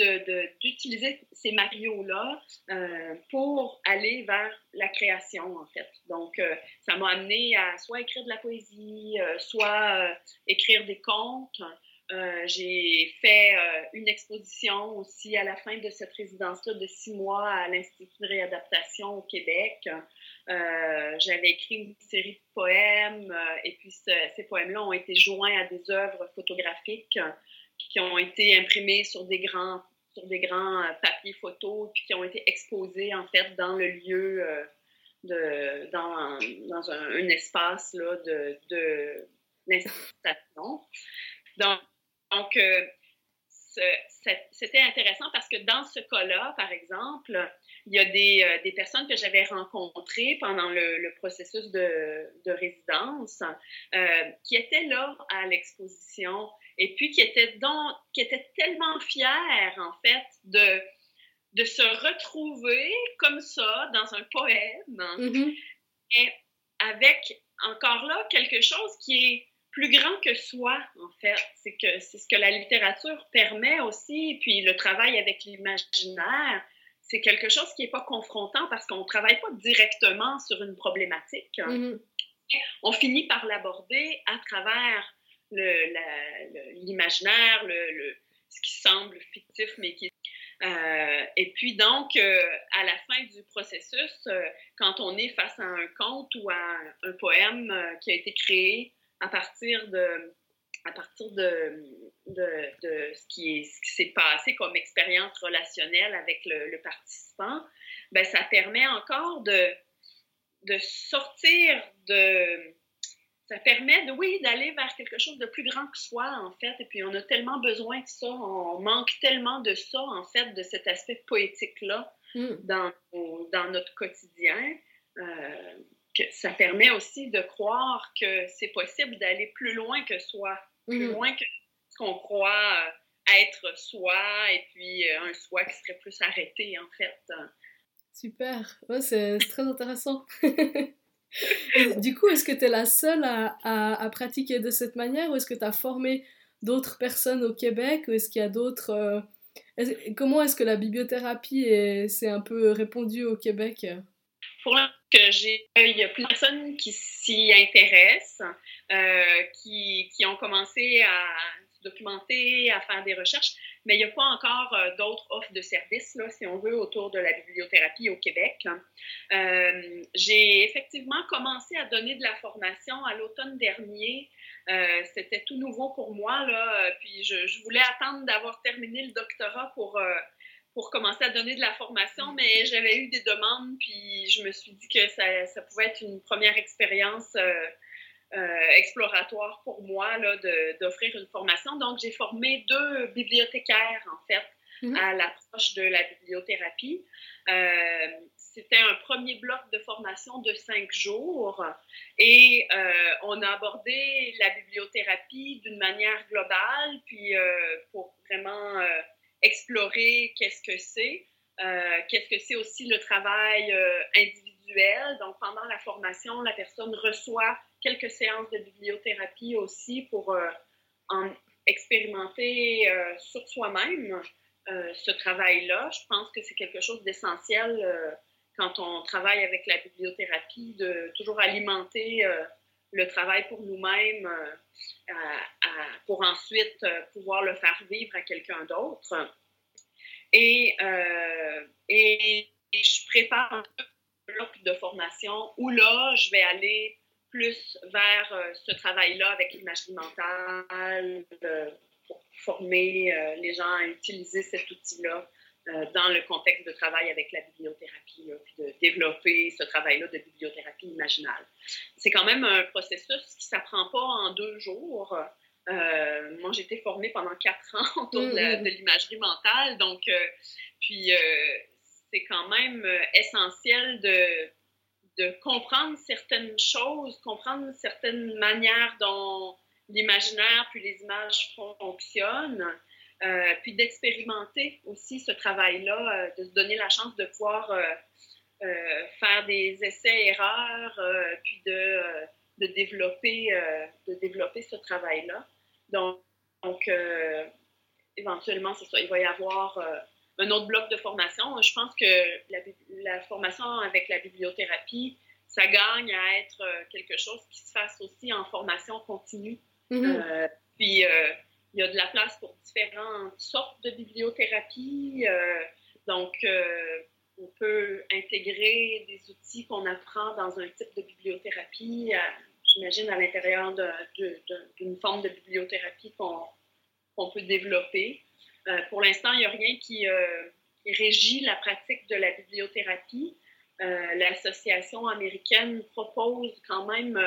d'utiliser de, ces matériaux-là euh, pour aller vers la création, en fait. Donc, euh, ça m'a amené à soit écrire de la poésie, soit écrire des contes. J'ai fait une exposition aussi à la fin de cette résidence-là de six mois à l'Institut de réadaptation au Québec. Euh, j'avais écrit une série de poèmes euh, et puis ces poèmes-là ont été joints à des œuvres photographiques qui ont été imprimées sur des grands sur des grands euh, papiers photos puis qui ont été exposés en fait dans le lieu de dans, dans un, espace là, de, de l'institution. Donc, donc c'était intéressant parce que dans ce cas-là, par exemple, il y a des, euh, des personnes que j'avais rencontrées pendant le, le processus de, de résidence euh, qui étaient là à l'exposition et puis qui étaient, donc, qui étaient tellement fiers, en fait, de, de se retrouver comme ça dans un poème. Et avec encore là quelque chose qui est plus grand que soi, en fait. C'est que c'est ce que la littérature permet aussi, puis le travail avec l'imaginaire c'est quelque chose qui n'est pas confrontant parce qu'on ne travaille pas directement sur une problématique. Mm-hmm. On finit par l'aborder à travers l'imaginaire, le, ce qui semble fictif, mais qui euh, et puis donc, euh, à la fin du processus, euh, quand on est face à un conte ou à un poème qui a été créé à partir de, à partir de, de, de ce qui s'est passé comme expérience relationnelle avec le, participant, ben, ça permet encore de, de sortir de... Ça permet, de, oui, d'aller vers quelque chose de plus grand que soi, en fait. Et puis, on a tellement besoin de ça, on manque tellement de ça, en fait, de cet aspect poétique-là mm. dans, dans notre quotidien. Euh, que ça permet aussi de croire que c'est possible d'aller plus loin que soi plus loin que ce qu'on croit euh, être soi et puis euh, un soi qui serait plus arrêté en fait. Super, ouais, c'est très intéressant. du coup, est-ce que tu es la seule à, à, pratiquer de cette manière ou est-ce que tu as formé d'autres personnes au Québec ou est-ce qu'il y a d'autres... Euh, comment est-ce que la bibliothérapie s'est un peu répandue au Québec? Pour que j'ai, il y a plus de personnes qui s'y intéressent, euh, qui, qui, ont commencé à documenter, à faire des recherches, mais il n'y a pas encore euh, d'autres offres de services, là, si on veut, autour de la bibliothérapie au Québec. Euh, j'ai effectivement commencé à donner de la formation à l'automne dernier. Euh, c'était tout nouveau pour moi, là, puis je, voulais attendre d'avoir terminé le doctorat pour, pour commencer à donner de la formation, mais j'avais eu des demandes, puis je me suis dit que ça, ça pouvait être une première expérience euh, exploratoire pour moi d'offrir une formation. Donc, j'ai formé deux bibliothécaires, en fait, mhm. à l'approche de la bibliothérapie. Euh, c'était un premier bloc de formation de cinq jours et euh, on a abordé la bibliothérapie d'une manière globale, puis pour vraiment explorer qu'est-ce que c'est, qu'est-ce que c'est aussi le travail individuel. Donc, pendant la formation, la personne reçoit quelques séances de bibliothérapie aussi pour euh, en expérimenter euh, sur soi-même euh, ce travail-là. Je pense que c'est quelque chose d'essentiel quand on travaille avec la bibliothérapie, de toujours alimenter le travail pour nous-mêmes pour ensuite pouvoir le faire vivre à quelqu'un d'autre. Et, et, je prépare un bloc de formation où là, je vais aller plus vers euh, ce travail-là avec l'imagerie mentale, euh, pour former euh, les gens à utiliser cet outil-là dans le contexte de travail avec la bibliothérapie, puis de développer ce travail-là de bibliothérapie imaginale. C'est quand même un processus qui ne s'apprend pas en deux jours. moi, j'ai été formée pendant quatre ans autour mm-hmm. de l'imagerie mentale, donc, puis c'est quand même essentiel de de comprendre certaines choses, comprendre certaines manières dont l'imaginaire puis les images fonctionnent, euh, puis d'expérimenter aussi ce travail-là, euh, de se donner la chance de pouvoir euh, faire des essais-erreurs, puis de, de développer, de développer ce travail-là. Donc, donc éventuellement, c'est ça, il va y avoir un autre bloc de formation. Je pense que la, formation avec la bibliothérapie, ça gagne à être quelque chose qui se fasse aussi en formation continue. Mm-hmm. Euh, puis, euh, il y a de la place pour différentes sortes de bibliothérapie. donc, on peut intégrer des outils qu'on apprend dans un type de bibliothérapie, j'imagine, à l'intérieur d'une forme de bibliothérapie qu'on peut développer. Euh, pour l'instant, il n'y a rien qui, euh, qui, régit la pratique de la bibliothérapie. Euh, l'association américaine propose quand même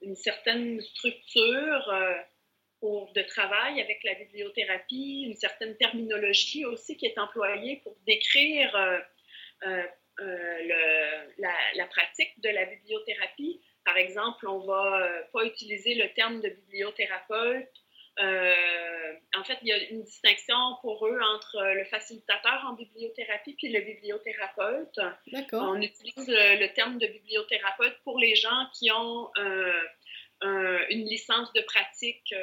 une certaine structure de travail avec la bibliothérapie, une certaine terminologie aussi qui est employée pour décrire le, la, la, pratique de la bibliothérapie. Par exemple, on ne va pas utiliser le terme de bibliothérapeute euh, en fait, il y a une distinction pour eux entre le facilitateur en bibliothérapie puis le bibliothérapeute. D'accord. On utilise le, terme de bibliothérapeute pour les gens qui ont euh, une licence de pratique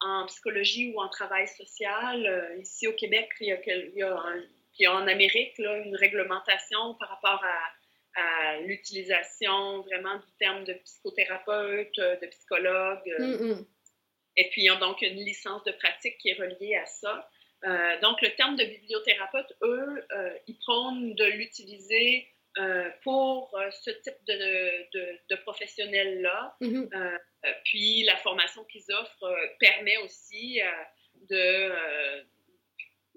en psychologie ou en travail social. Euh, ici au Québec, il y a, il puis en Amérique, là, une réglementation par rapport à, l'utilisation vraiment du terme de psychothérapeute, de psychologue. Mm, mm. Et puis, ils ont donc une licence de pratique qui est reliée à ça. Euh, donc, le terme de bibliothérapeute, eux, euh, ils prônent de l'utiliser euh, pour ce type de, de, de professionnels-là. Mm-hmm. puis, la formation qu'ils offrent permet aussi de,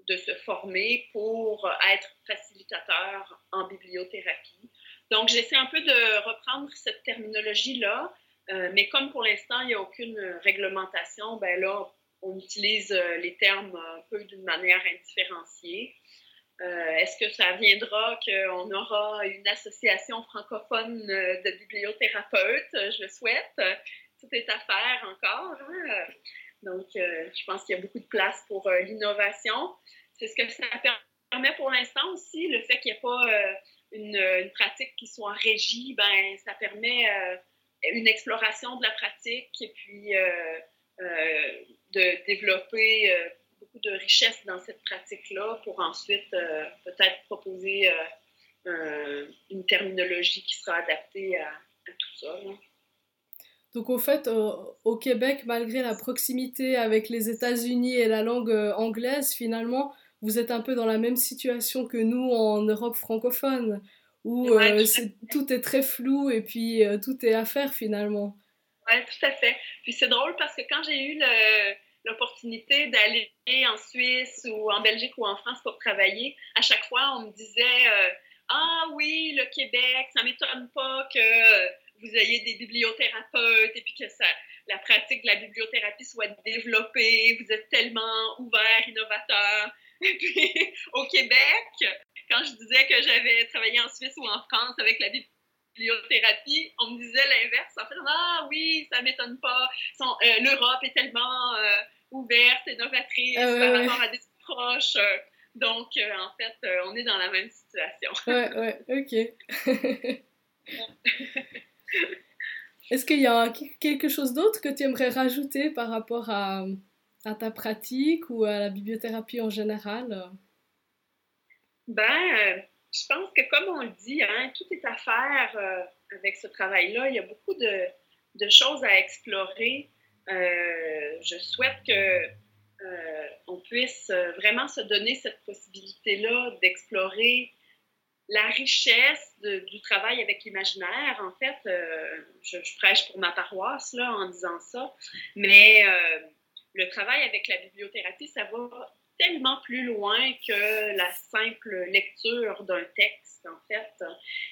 de se former pour être facilitateur en bibliothérapie. Donc, j'essaie un peu de reprendre cette terminologie-là euh, mais comme pour l'instant, il n'y a aucune réglementation, ben là, on utilise euh, les termes un peu d'une manière indifférenciée. Euh, est-ce que ça viendra qu'on aura une association francophone de bibliothérapeutes? Je le souhaite. Tout est à faire encore. Hein? Donc, je pense qu'il y a beaucoup de place pour l'innovation. C'est ce que ça permet pour l'instant aussi, le fait qu'il n'y ait pas une, une, pratique qui soit régie, ben, ça permet une exploration de la pratique et puis euh, euh, de développer euh, beaucoup de richesse dans cette pratique-là pour ensuite peut-être proposer une terminologie qui sera adaptée à, tout ça. Donc au fait, au Québec, malgré la proximité avec les États-Unis et la langue anglaise, finalement, vous êtes un peu dans la même situation que nous en Europe francophone, où tout est très flou et puis tout est à faire finalement. Oui, tout à fait. Puis c'est drôle parce que quand j'ai eu l'opportunité d'aller en Suisse ou en Belgique ou en France pour travailler, à chaque fois, on me disait euh, Ah oui, le Québec, ça m'étonne pas que vous ayez des bibliothérapeutes et puis que ça, la pratique de la bibliothérapie soit développée. Vous êtes tellement ouvert, innovateur. Et puis au Québec, quand je disais que j'avais travaillé en Suisse ou en France avec la bibliothérapie, bibliothérapie, on me disait l'inverse. En fait, ah oui, ça m'étonne pas. Euh, L'Europe est tellement euh, ouverte et novatrice ah par rapport à des proches. Euh, donc, en fait, on est dans la même situation. Ouais, ouais, ok. Est-ce qu'il y a quelque chose d'autre que tu aimerais rajouter par rapport à, à, ta pratique ou à la bibliothérapie en général? Ben, je pense que comme on le dit, hein, tout est à faire euh, avec ce travail-là. Il y a beaucoup de, choses à explorer. Euh, je souhaite que euh, on puisse vraiment se donner cette possibilité-là d'explorer la richesse du travail avec l'imaginaire. En fait, je, je, prêche pour ma paroisse là, en disant ça, mais le travail avec la bibliothérapie, ça va tellement plus loin que la simple lecture d'un texte, en fait.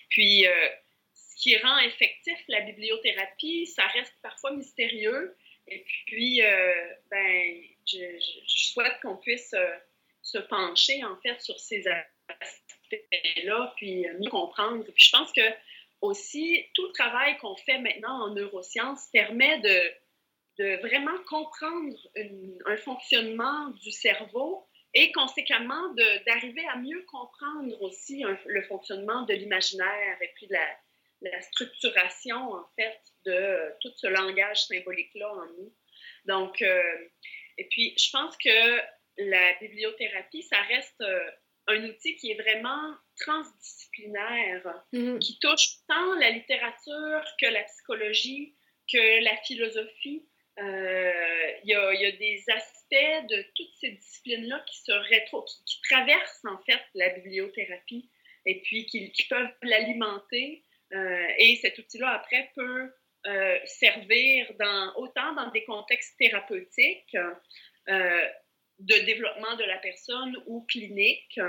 Puis, euh, ce qui rend effectif la bibliothérapie, ça reste parfois mystérieux. Et puis, euh, ben, je, souhaite qu'on puisse euh, se pencher, en fait, sur ces aspects-là, puis mieux comprendre. Puis, je pense que aussi, tout le travail qu'on fait maintenant en neurosciences permet de de vraiment comprendre un fonctionnement du cerveau et conséquemment d'arriver à mieux comprendre aussi le fonctionnement de l'imaginaire et puis la, la, structuration en fait de tout ce langage symbolique-là en nous. Donc, euh, et puis je pense que la bibliothérapie, ça reste euh, un outil qui est vraiment transdisciplinaire, mm-hmm. qui touche tant la littérature que la psychologie, que la philosophie, euh, il y, a, des aspects de toutes ces disciplines-là qui traversent en fait la bibliothérapie et puis qui, peuvent l'alimenter. Euh, et cet outil-là, après, peut euh, servir autant dans des contextes thérapeutiques, de développement de la personne ou cliniques,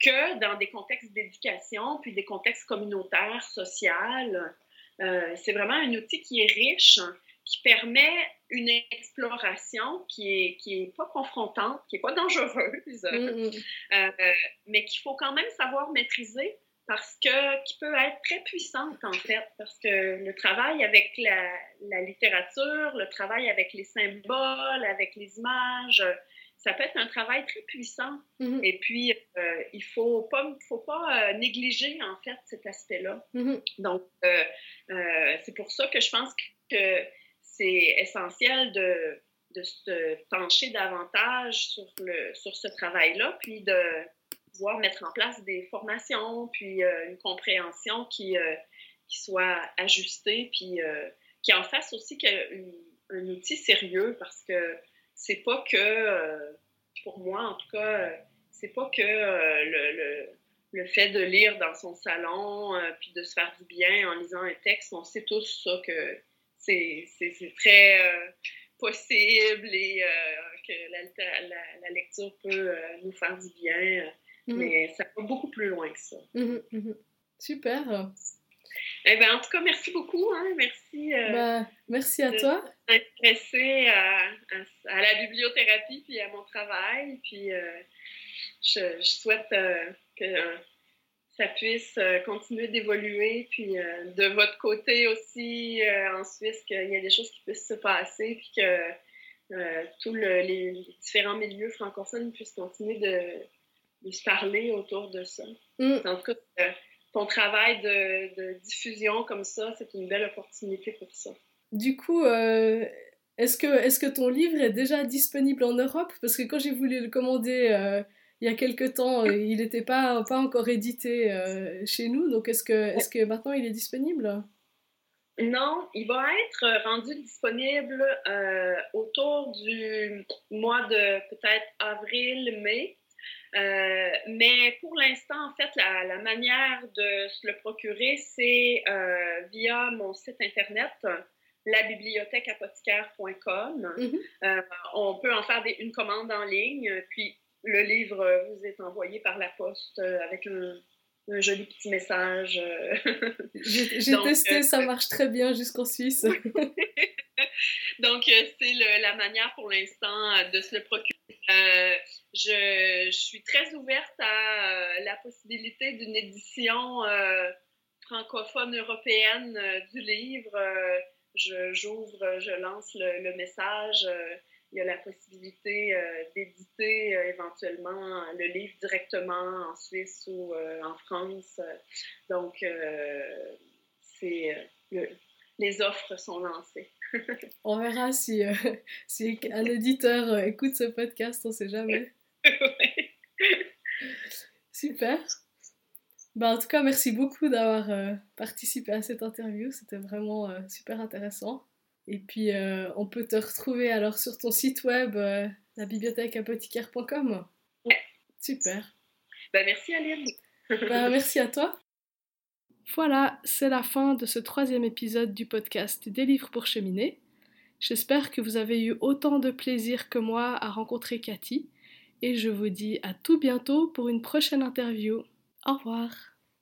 que dans des contextes d'éducation, puis des contextes communautaires, sociaux. c'est vraiment un outil qui est riche, qui permet une exploration qui est, qui est pas confrontante, qui est pas dangereuse, mm, mm. Euh, mais qu'il faut quand même savoir maîtriser parce que qui peut être très puissante en fait, parce que le travail avec la, la littérature, le travail avec les symboles, avec les images, ça peut être un travail très puissant. Mm-hmm. Et puis, euh, il faut pas, faut pas euh, négliger en fait cet aspect-là. Mm-hmm. Donc, c'est pour ça que je pense que c'est essentiel de, de, se pencher davantage sur, le, sur ce travail-là, puis de pouvoir mettre en place des formations, puis euh, une compréhension qui, euh, qui soit ajustée, puis euh, qui en fasse aussi un, outil sérieux, parce que c'est pas que, pour moi en tout cas, c'est pas que le, le, le, fait de lire dans son salon, puis de se faire du bien en lisant un texte, on sait tous ça que c'est très euh, possible et euh, que la, lecture peut euh, nous faire du bien, mhm. mais ça va beaucoup plus loin que ça. Mhm, mhm. Super. Eh ben, en tout cas, merci beaucoup. Hein. Merci, bah, merci à toi. Intéressé à, à, la bibliothérapie puis à mon travail. Puis je, je, souhaite que ça puisse euh, continuer d'évoluer, puis euh, de votre côté aussi euh, en Suisse, qu'il y ait des choses qui puissent se passer, puis que tous les différents milieux francophones puissent continuer de, se parler autour de ça. Mm. En tout cas, ton travail de, diffusion comme ça, c'est une belle opportunité pour ça. Du coup, est-ce que, est que ton livre est déjà disponible en Europe? Parce que quand j'ai voulu le commander il y a quelques temps, euh, il n'était pas, pas encore édité euh, chez nous. Donc, est-ce que, est que maintenant il est disponible? Non, il va être rendu disponible euh, autour du mois de peut-être avril-mai. Euh, mais pour l'instant, en fait, la, manière de se le procurer, c'est via mon site internet, labibliothèqueapothicaire.com. Mm-hmm. on peut en faire une commande en ligne, puis le livre vous est envoyé par la poste avec un, un joli petit message. Euh. J'ai testé, ça euh, marche très bien jusqu'en Suisse. Donc, euh, c'est la manière pour l'instant de se le procurer. je, suis très ouverte à la possibilité d'une édition francophone européenne du livre. J'ouvre, je, lance le message il y a la possibilité euh, d'éditer euh, éventuellement le livre directement en Suisse ou euh, en France. Donc, c'est les offres sont lancées. on verra si, si un éditeur écoute ce podcast, on ne sait jamais. Super. Bah, en tout cas, merci beaucoup d'avoir participé à cette interview. C'était vraiment super intéressant. Et puis, euh, on peut te retrouver alors sur ton site web, euh, la apothicaire.com. Super. Bah, merci Aline. bah, merci à toi. Voilà, c'est la fin de ce troisième épisode du podcast Des livres pour cheminer. J'espère que vous avez eu autant de plaisir que moi à rencontrer Cathy et je vous dis à tout bientôt pour une prochaine interview. Au revoir.